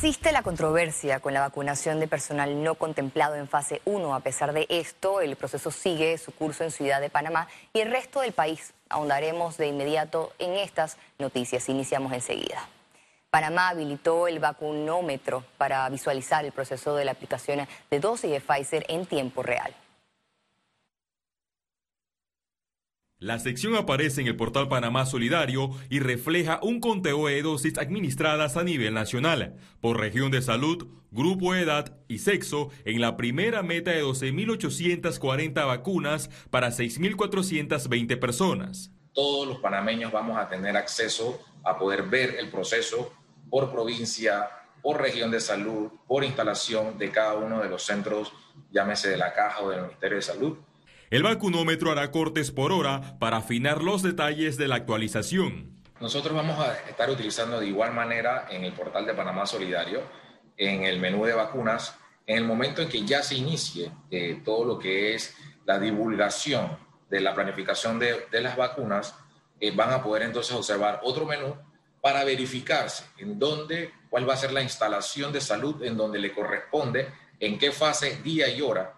Existe la controversia con la vacunación de personal no contemplado en fase 1. A pesar de esto, el proceso sigue su curso en Ciudad de Panamá y el resto del país. Ahondaremos de inmediato en estas noticias. Iniciamos enseguida. Panamá habilitó el vacunómetro para visualizar el proceso de la aplicación de dosis de Pfizer en tiempo real. La sección aparece en el portal Panamá Solidario y refleja un conteo de dosis administradas a nivel nacional, por región de salud, grupo de edad y sexo, en la primera meta de 12.840 vacunas para 6.420 personas. Todos los panameños vamos a tener acceso a poder ver el proceso por provincia, por región de salud, por instalación de cada uno de los centros, llámese de la caja o del Ministerio de Salud el vacunómetro hará cortes por hora para afinar los detalles de la actualización. Nosotros vamos a estar utilizando de igual manera en el portal de Panamá Solidario, en el menú de vacunas, en el momento en que ya se inicie eh, todo lo que es la divulgación de la planificación de, las vacunas, eh, van a poder entonces observar otro menú para verificarse en dónde, cuál va a ser la instalación de salud en donde le corresponde, en qué fase, día y hora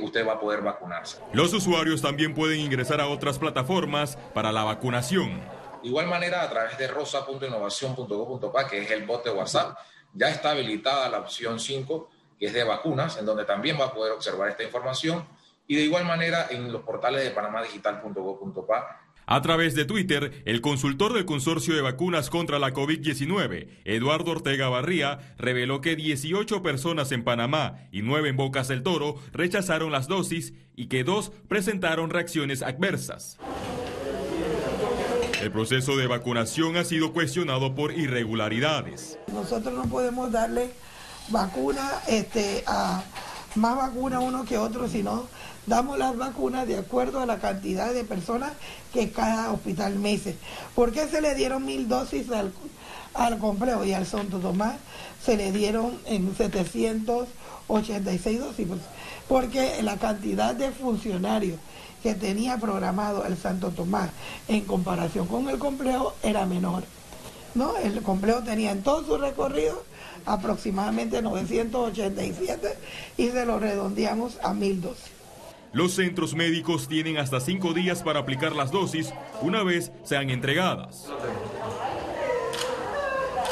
usted va a poder vacunarse. Los usuarios también pueden ingresar a otras plataformas para la vacunación. De igual manera, a través de rosa.innovación.go.pa, que es el bot de WhatsApp, ya está habilitada la opción 5, que es de vacunas, en donde también va a poder observar esta información. Y de igual manera, en los portales de panamadigital.go.pa a través de Twitter, el consultor del Consorcio de Vacunas contra la COVID-19, Eduardo Ortega Barría, reveló que 18 personas en Panamá y 9 en Bocas del Toro rechazaron las dosis y que dos presentaron reacciones adversas. El proceso de vacunación ha sido cuestionado por irregularidades. Nosotros no podemos darle vacuna este, a más vacuna uno que otro, sino damos las vacunas de acuerdo a la cantidad de personas que cada hospital mece. ¿Por qué se le dieron mil dosis al, complejo y al Santo Tomás? Se le dieron en 786 dosis. Pues, porque la cantidad de funcionarios que tenía programado el Santo Tomás en comparación con el complejo era menor. ¿no? El complejo tenía en todo su recorrido aproximadamente 987 y se lo redondeamos a 1000 dosis. Los centros médicos tienen hasta cinco días para aplicar las dosis una vez sean entregadas.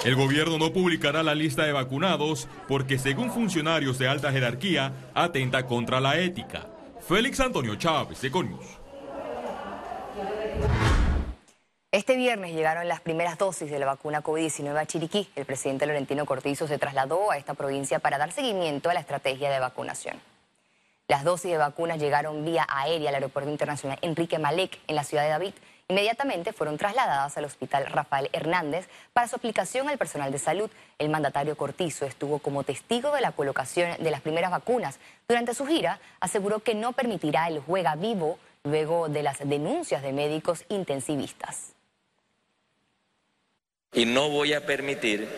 El gobierno no publicará la lista de vacunados porque, según funcionarios de alta jerarquía, atenta contra la ética. Félix Antonio Chávez, Econius. Este viernes llegaron las primeras dosis de la vacuna COVID-19 a Chiriquí. El presidente Laurentino Cortizo se trasladó a esta provincia para dar seguimiento a la estrategia de vacunación. Las dosis de vacunas llegaron vía aérea al Aeropuerto Internacional Enrique Malek en la ciudad de David. Inmediatamente fueron trasladadas al Hospital Rafael Hernández para su aplicación al personal de salud. El mandatario Cortizo estuvo como testigo de la colocación de las primeras vacunas. Durante su gira aseguró que no permitirá el juega vivo luego de las denuncias de médicos intensivistas. Y no voy a permitir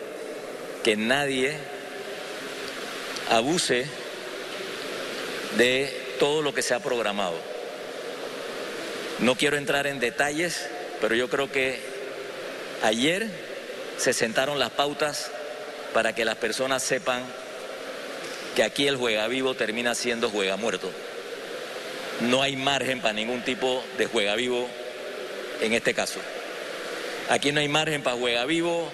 que nadie abuse de todo lo que se ha programado. No quiero entrar en detalles, pero yo creo que ayer se sentaron las pautas para que las personas sepan que aquí el juega vivo termina siendo juega muerto. No hay margen para ningún tipo de juega vivo en este caso. Aquí no hay margen para juega vivo,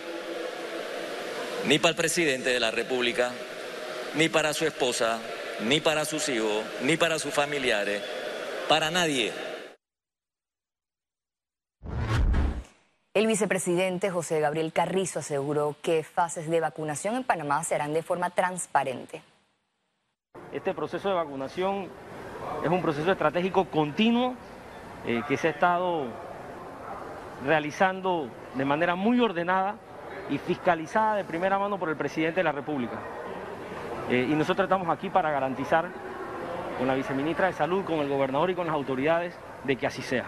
ni para el presidente de la República, ni para su esposa, ni para sus hijos, ni para sus familiares, para nadie. El vicepresidente José Gabriel Carrizo aseguró que fases de vacunación en Panamá se harán de forma transparente. Este proceso de vacunación es un proceso estratégico continuo eh, que se ha estado realizando de manera muy ordenada y fiscalizada de primera mano por el presidente de la República. Eh, y nosotros estamos aquí para garantizar con la viceministra de Salud, con el gobernador y con las autoridades de que así sea.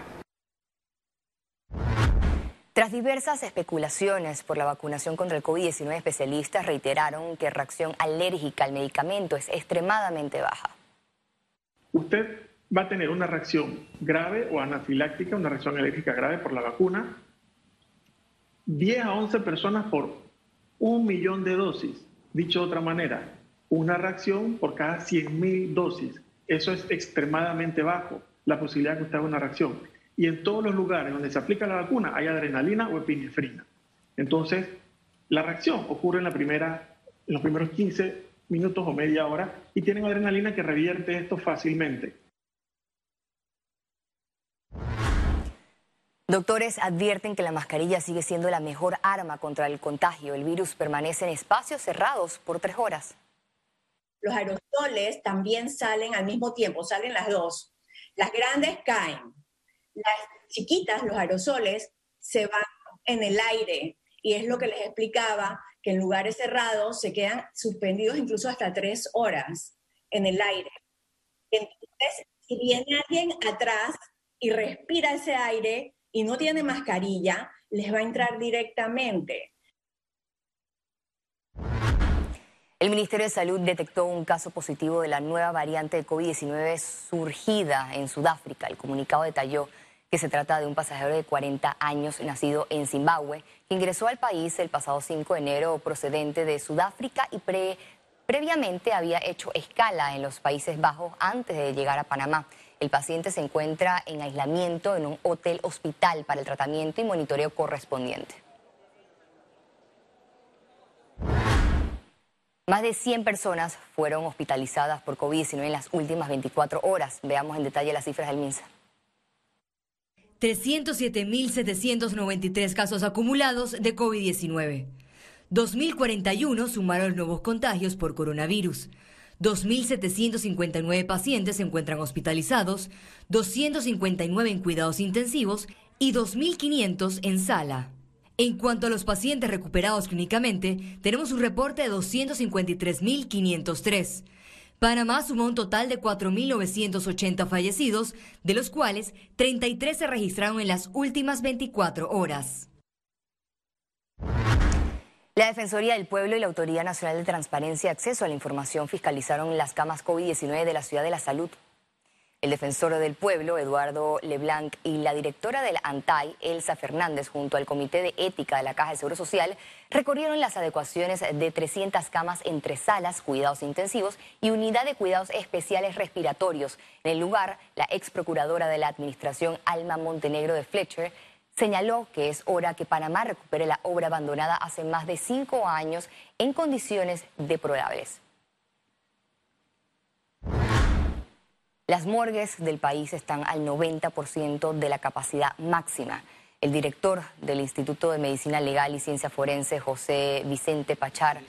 Tras diversas especulaciones por la vacunación contra el COVID-19, especialistas reiteraron que reacción alérgica al medicamento es extremadamente baja. Usted va a tener una reacción grave o anafiláctica, una reacción alérgica grave por la vacuna, 10 a 11 personas por un millón de dosis Dicho de otra manera, una reacción por cada 100.000 dosis. Eso es extremadamente bajo, la posibilidad de que usted haga una reacción. Y en todos los lugares donde se aplica la vacuna hay adrenalina o epinefrina. Entonces, la reacción ocurre en, en los primeros 15 minutos o media hora y tienen adrenalina que revierte esto fácilmente. Doctores advierten que la mascarilla sigue siendo la mejor arma contra el contagio. El virus permanece en espacios cerrados por tres horas. Los aerosoles también salen al mismo tiempo, salen las dos. Las grandes caen. Las chiquitas, los aerosoles, se van en el aire. Y es lo que les explicaba, que en lugares cerrados se quedan suspendidos incluso hasta tres horas en el aire. Entonces, si viene alguien atrás y respira ese aire, y no tiene mascarilla, les va a entrar directamente. El Ministerio de Salud detectó un caso positivo de la nueva variante de COVID-19 surgida en Sudáfrica. El comunicado detalló que se trata de un pasajero de 40 años nacido en Zimbabue, que ingresó al país el pasado 5 de enero procedente de Sudáfrica y previamente había hecho escala en los Países Bajos antes de llegar a Panamá. El paciente se encuentra en aislamiento en un hotel hospital para el tratamiento y monitoreo correspondiente. Más de 100 personas fueron hospitalizadas por COVID-19 en las últimas 24 horas. Veamos en detalle las cifras del MINSA. 307.793 casos acumulados de COVID-19. 2.041 sumaron nuevos contagios por coronavirus. 2.759 pacientes se encuentran hospitalizados, 259 en cuidados intensivos y 2.500 en sala. En cuanto a los pacientes recuperados clínicamente, tenemos un reporte de 253.503. Panamá sumó un total de 4.980 fallecidos, de los cuales 33 se registraron en las últimas 24 horas. La Defensoría del Pueblo y la Autoridad Nacional de Transparencia y Acceso a la Información fiscalizaron las camas COVID-19 de la Ciudad de la Salud. El defensor del pueblo, Eduardo Leblanc, y la directora del ANTAI, Elsa Fernández, junto al Comité de Ética de la Caja de Seguro Social, recorrieron las adecuaciones de 300 camas entre salas, cuidados intensivos y unidad de cuidados especiales respiratorios. En el lugar, la ex procuradora de la Administración, Alma Montenegro de Fletcher, señaló que es hora que Panamá recupere la obra abandonada hace más de cinco años en condiciones deplorables. Las morgues del país están al 90% de la capacidad máxima. El director del Instituto de Medicina Legal y Ciencia Forense, José Vicente Pachar,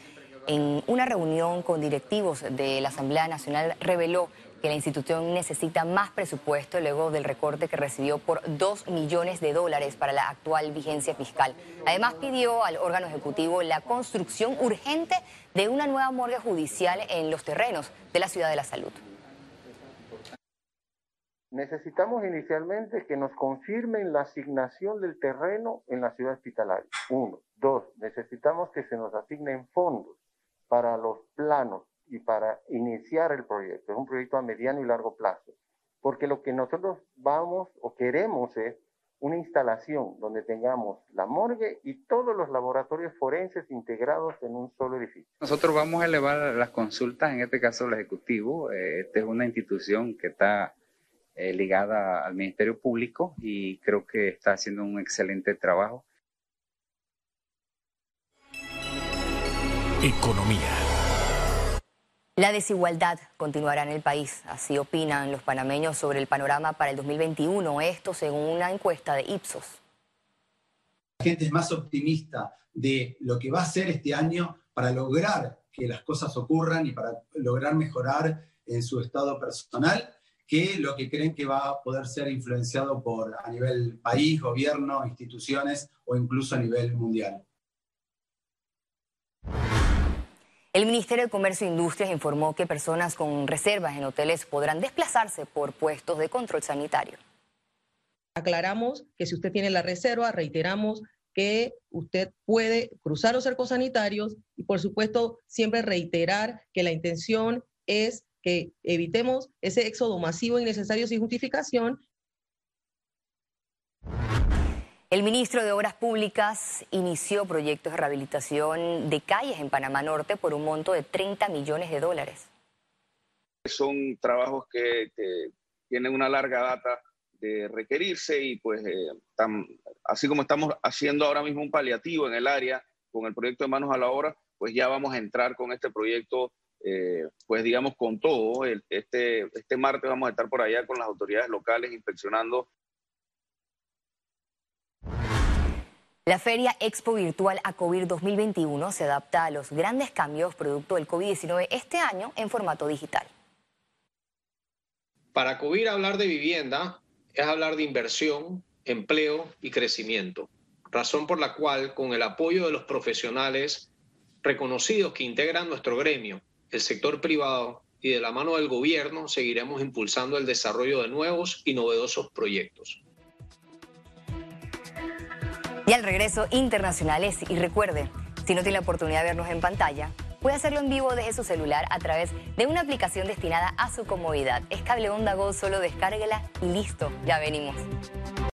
en una reunión con directivos de la Asamblea Nacional, reveló que la institución necesita más presupuesto luego del recorte que recibió por 2 millones de dólares para la actual vigencia fiscal. Además pidió al órgano ejecutivo la construcción urgente de una nueva morgue judicial en los terrenos de la Ciudad de la Salud. Necesitamos inicialmente que nos confirmen la asignación del terreno en la ciudad hospitalaria. Uno. Dos, necesitamos que se nos asignen fondos para los planos y para iniciar el proyecto. Es un proyecto a mediano y largo plazo, porque lo que nosotros vamos o queremos es una instalación donde tengamos la morgue y todos los laboratorios forenses integrados en un solo edificio. Nosotros vamos a elevar las consultas, en este caso el Ejecutivo. Eh, esta es una institución que está eh, ligada al Ministerio Público y creo que está haciendo un excelente trabajo. Economía. La desigualdad continuará en el país, así opinan los panameños sobre el panorama para el 2021, esto según una encuesta de Ipsos. La gente es más optimista de lo que va a hacer este año para lograr que las cosas ocurran y para lograr mejorar en su estado personal que lo que creen que va a poder ser influenciado por a nivel país, gobierno, instituciones o incluso a nivel mundial. El Ministerio de Comercio e Industrias informó que personas con reservas en hoteles podrán desplazarse por puestos de control sanitario. Aclaramos que si usted tiene la reserva, reiteramos que usted puede cruzar los cercos sanitarios y por supuesto siempre reiterar que la intención es que evitemos ese éxodo masivo innecesario sin justificación El ministro de Obras Públicas inició proyectos de rehabilitación de calles en Panamá Norte por un monto de 30 millones de dólares. Son trabajos que, tienen una larga data de requerirse y pues eh, así como estamos haciendo ahora mismo un paliativo en el área con el proyecto de Manos a la Obra, pues ya vamos a entrar con este proyecto, eh, pues digamos con todo. este, este martes vamos a estar por allá con las autoridades locales inspeccionando La feria Expo Virtual ACOVIR 2021 se adapta a los grandes cambios producto del COVID-19 este año en formato digital. Para ACOVIR hablar de vivienda es hablar de inversión, empleo y crecimiento, razón por la cual con el apoyo de los profesionales reconocidos que integran nuestro gremio, el sector privado y de la mano del gobierno seguiremos impulsando el desarrollo de nuevos y novedosos proyectos. Y al regreso, internacionales. Y recuerde, si no tiene la oportunidad de vernos en pantalla, puede hacerlo en vivo desde su celular a través de una aplicación destinada a su comodidad. Es Cable Onda Go, solo descárguela y listo, ya venimos.